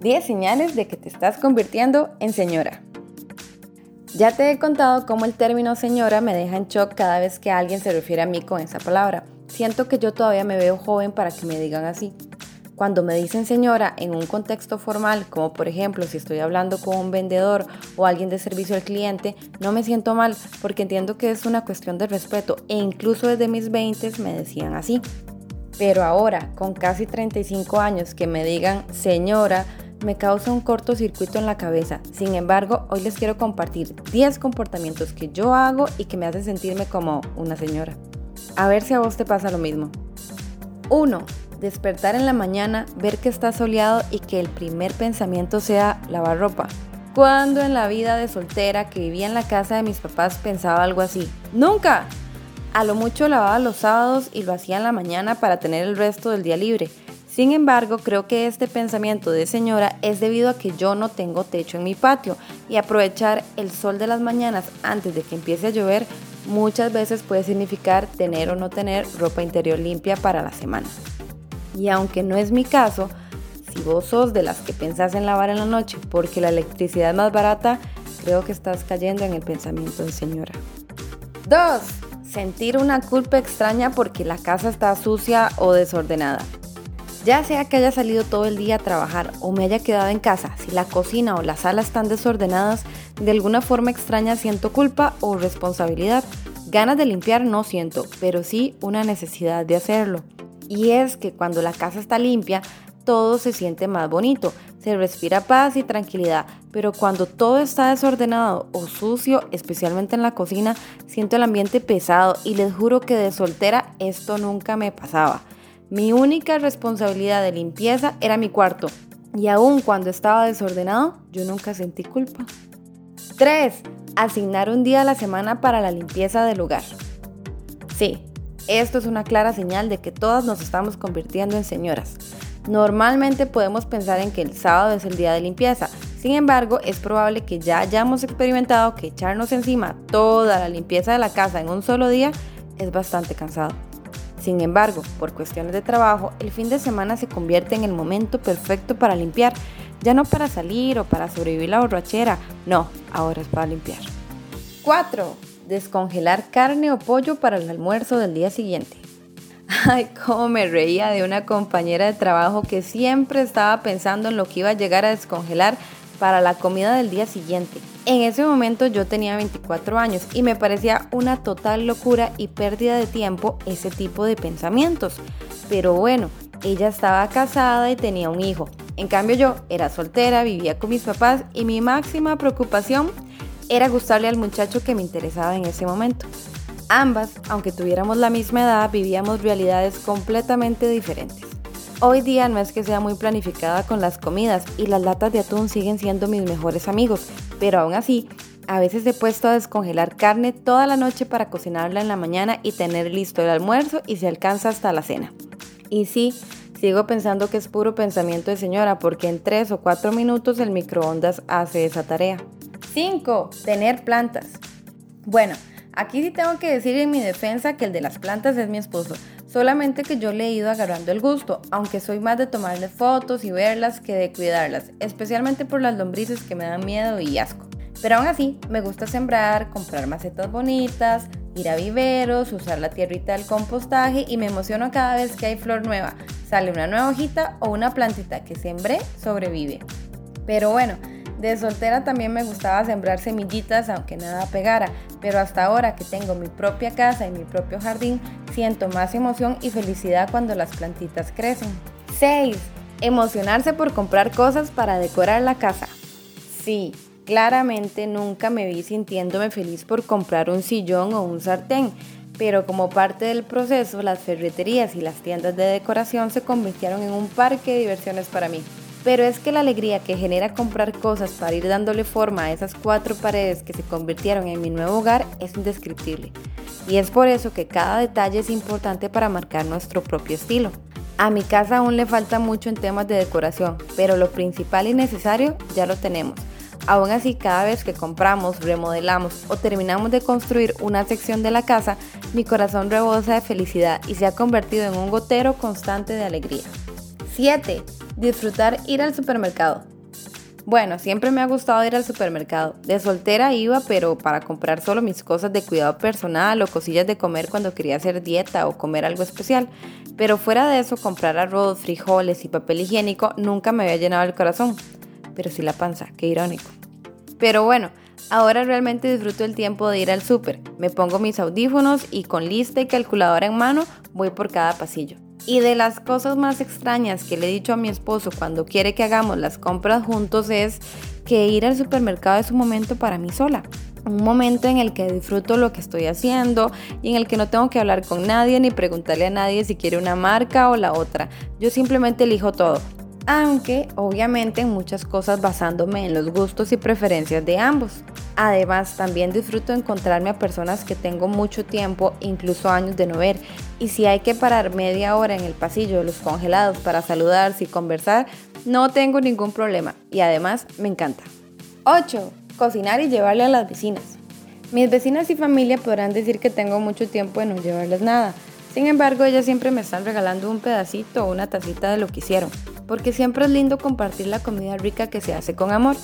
10 señales de que te estás convirtiendo en señora. Ya te he contado cómo el término señora me deja en shock cada vez que alguien se refiere a mí con esa palabra. Siento que yo todavía me veo joven para que me digan así. Cuando me dicen señora en un contexto formal, como por ejemplo si estoy hablando con un vendedor o alguien de servicio al cliente, no me siento mal porque entiendo que es una cuestión de respeto e incluso desde mis 20 me decían así. Pero ahora, con casi 35 años, que me digan señora, me causa un cortocircuito en la cabeza. Sin embargo, hoy les quiero compartir 10 comportamientos que yo hago y que me hacen sentirme como una señora. A ver si a vos te pasa lo mismo. 1 despertar en la mañana, ver que está soleado y que el primer pensamiento sea lavar ropa. Cuando en la vida de soltera que vivía en la casa de mis papás pensaba algo así? Nunca. A lo mucho lavaba los sábados y lo hacía en la mañana para tener el resto del día libre. Sin embargo, creo que este pensamiento de señora es debido a que yo no tengo techo en mi patio y aprovechar el sol de las mañanas antes de que empiece a llover muchas veces puede significar tener o no tener ropa interior limpia para la semana. Y aunque no es mi caso, si vos sos de las que pensás en lavar en la noche porque la electricidad es más barata, creo que estás cayendo en el pensamiento de señora. 2. Sentir una culpa extraña porque la casa está sucia o desordenada. Ya sea que haya salido todo el día a trabajar o me haya quedado en casa, si la cocina o la sala están desordenadas, de alguna forma extraña siento culpa o responsabilidad. Ganas de limpiar no siento, pero sí una necesidad de hacerlo. Y es que cuando la casa está limpia, todo se siente más bonito, se respira paz y tranquilidad, pero cuando todo está desordenado o sucio, especialmente en la cocina, siento el ambiente pesado y les juro que de soltera esto nunca me pasaba. Mi única responsabilidad de limpieza era mi cuarto y aun cuando estaba desordenado, yo nunca sentí culpa. 3. Asignar un día a la semana para la limpieza del lugar. Sí, esto es una clara señal de que todas nos estamos convirtiendo en señoras. Normalmente podemos pensar en que el sábado es el día de limpieza, sin embargo es probable que ya hayamos experimentado que echarnos encima toda la limpieza de la casa en un solo día es bastante cansado. Sin embargo, por cuestiones de trabajo, el fin de semana se convierte en el momento perfecto para limpiar, ya no para salir o para sobrevivir la borrachera, no, ahora es para limpiar. 4 descongelar carne o pollo para el almuerzo del día siguiente. Ay, cómo me reía de una compañera de trabajo que siempre estaba pensando en lo que iba a llegar a descongelar para la comida del día siguiente. En ese momento yo tenía 24 años y me parecía una total locura y pérdida de tiempo ese tipo de pensamientos. Pero bueno, ella estaba casada y tenía un hijo. En cambio yo era soltera, vivía con mis papás y mi máxima preocupación era gustarle al muchacho que me interesaba en ese momento. Ambas, aunque tuviéramos la misma edad, vivíamos realidades completamente diferentes. Hoy día no es que sea muy planificada con las comidas y las latas de atún siguen siendo mis mejores amigos, pero aún así, a veces he puesto a descongelar carne toda la noche para cocinarla en la mañana y tener listo el almuerzo y se alcanza hasta la cena. Y sí, sigo pensando que es puro pensamiento de señora porque en 3 o 4 minutos el microondas hace esa tarea. 5. Tener plantas. Bueno, aquí sí tengo que decir en mi defensa que el de las plantas es mi esposo. Solamente que yo le he ido agarrando el gusto, aunque soy más de tomarle fotos y verlas que de cuidarlas, especialmente por las lombrices que me dan miedo y asco. Pero aún así, me gusta sembrar, comprar macetas bonitas, ir a viveros, usar la tierrita del compostaje y me emociono cada vez que hay flor nueva. Sale una nueva hojita o una plantita que sembré, sobrevive. Pero bueno, de soltera también me gustaba sembrar semillitas aunque nada pegara, pero hasta ahora que tengo mi propia casa y mi propio jardín, siento más emoción y felicidad cuando las plantitas crecen. 6. Emocionarse por comprar cosas para decorar la casa. Sí, claramente nunca me vi sintiéndome feliz por comprar un sillón o un sartén, pero como parte del proceso, las ferreterías y las tiendas de decoración se convirtieron en un parque de diversiones para mí. Pero es que la alegría que genera comprar cosas para ir dándole forma a esas cuatro paredes que se convirtieron en mi nuevo hogar es indescriptible. Y es por eso que cada detalle es importante para marcar nuestro propio estilo. A mi casa aún le falta mucho en temas de decoración, pero lo principal y necesario ya lo tenemos. Aún así, cada vez que compramos, remodelamos o terminamos de construir una sección de la casa, mi corazón rebosa de felicidad y se ha convertido en un gotero constante de alegría. 7 Disfrutar ir al supermercado. Bueno, siempre me ha gustado ir al supermercado. De soltera iba, pero para comprar solo mis cosas de cuidado personal o cosillas de comer cuando quería hacer dieta o comer algo especial. Pero fuera de eso, comprar arroz, frijoles y papel higiénico nunca me había llenado el corazón. Pero sí la panza, qué irónico. Pero bueno, ahora realmente disfruto el tiempo de ir al súper. Me pongo mis audífonos y con lista y calculadora en mano voy por cada pasillo. Y de las cosas más extrañas que le he dicho a mi esposo cuando quiere que hagamos las compras juntos es que ir al supermercado es un momento para mí sola. Un momento en el que disfruto lo que estoy haciendo y en el que no tengo que hablar con nadie ni preguntarle a nadie si quiere una marca o la otra. Yo simplemente elijo todo aunque obviamente en muchas cosas basándome en los gustos y preferencias de ambos. Además, también disfruto encontrarme a personas que tengo mucho tiempo, incluso años de no ver, y si hay que parar media hora en el pasillo de los congelados para saludarse y conversar, no tengo ningún problema y además me encanta. 8. Cocinar y llevarle a las vecinas. Mis vecinas y familia podrán decir que tengo mucho tiempo de no llevarles nada. Sin embargo, ellas siempre me están regalando un pedacito o una tacita de lo que hicieron porque siempre es lindo compartir la comida rica que se hace con amor.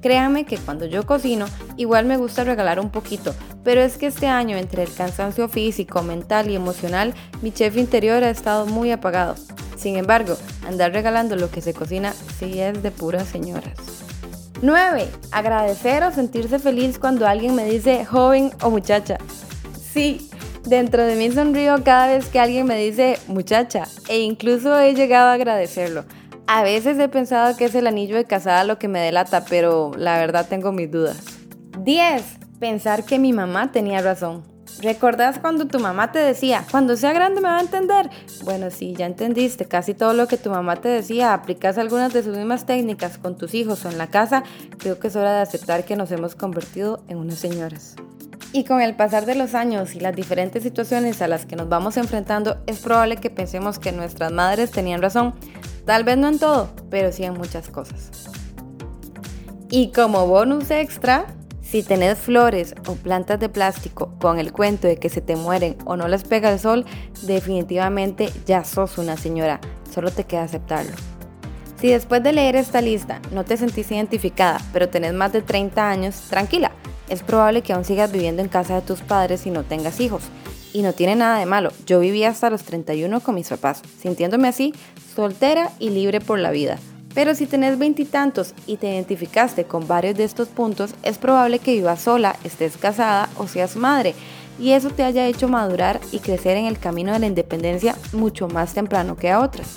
Créame que cuando yo cocino, igual me gusta regalar un poquito, pero es que este año entre el cansancio físico, mental y emocional, mi chef interior ha estado muy apagado. Sin embargo, andar regalando lo que se cocina sí es de puras señoras. 9. Agradecer o sentirse feliz cuando alguien me dice joven o muchacha. Sí, dentro de mí sonrío cada vez que alguien me dice muchacha e incluso he llegado a agradecerlo. A veces he pensado que es el anillo de casada lo que me delata, pero la verdad tengo mis dudas. 10. Pensar que mi mamá tenía razón. ¿Recordás cuando tu mamá te decía, cuando sea grande me va a entender? Bueno, sí, ya entendiste casi todo lo que tu mamá te decía, aplicas algunas de sus mismas técnicas con tus hijos o en la casa, creo que es hora de aceptar que nos hemos convertido en unas señoras. Y con el pasar de los años y las diferentes situaciones a las que nos vamos enfrentando, es probable que pensemos que nuestras madres tenían razón, Tal vez no en todo, pero sí en muchas cosas. Y como bonus extra, si tenés flores o plantas de plástico con el cuento de que se te mueren o no les pega el sol, definitivamente ya sos una señora, solo te queda aceptarlo. Si después de leer esta lista no te sentís identificada, pero tenés más de 30 años, tranquila, es probable que aún sigas viviendo en casa de tus padres y no tengas hijos. Y no tiene nada de malo, yo viví hasta los 31 con mis papás, sintiéndome así soltera y libre por la vida. Pero si tenés veintitantos y, te identificaste con varios de estos puntos, es probable que vivas sola, estés casada o seas madre, y eso te haya hecho madurar y crecer en el camino de la independencia mucho más temprano que a otras.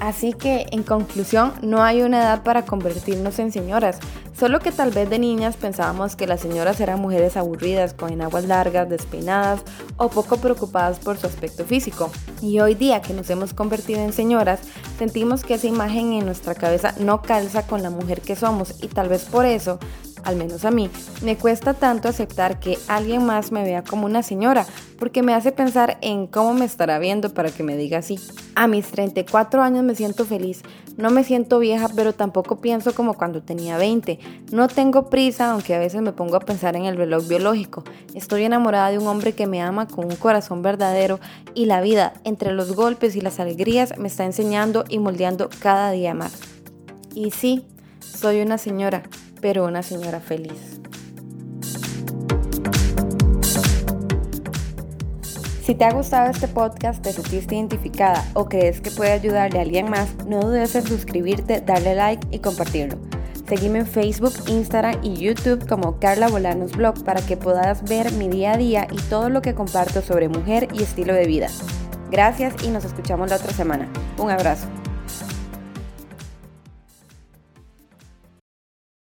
Así que, en conclusión, no hay una edad para convertirnos en señoras, solo que tal vez de niñas pensábamos que las señoras eran mujeres aburridas, con enaguas largas, despeinadas o poco preocupadas por su aspecto físico. Y hoy día que nos hemos convertido en señoras, sentimos que esa imagen en nuestra cabeza no calza con la mujer que somos y tal vez por eso al menos a mí, me cuesta tanto aceptar que alguien más me vea como una señora, porque me hace pensar en cómo me estará viendo para que me diga así. A mis 34 años me siento feliz, no me siento vieja, pero tampoco pienso como cuando tenía 20. No tengo prisa, aunque a veces me pongo a pensar en el reloj biológico. Estoy enamorada de un hombre que me ama con un corazón verdadero y la vida, entre los golpes y las alegrías, me está enseñando y moldeando cada día más. Y sí, soy una señora, pero una señora feliz. Si te ha gustado este podcast, te sentiste identificada o crees que puede ayudarle a alguien más, no dudes en suscribirte, darle like y compartirlo. Seguime en Facebook, Instagram y YouTube como Carla Bolanos Blog para que puedas ver mi día a día y todo lo que comparto sobre mujer y estilo de vida. Gracias y nos escuchamos la otra semana. Un abrazo.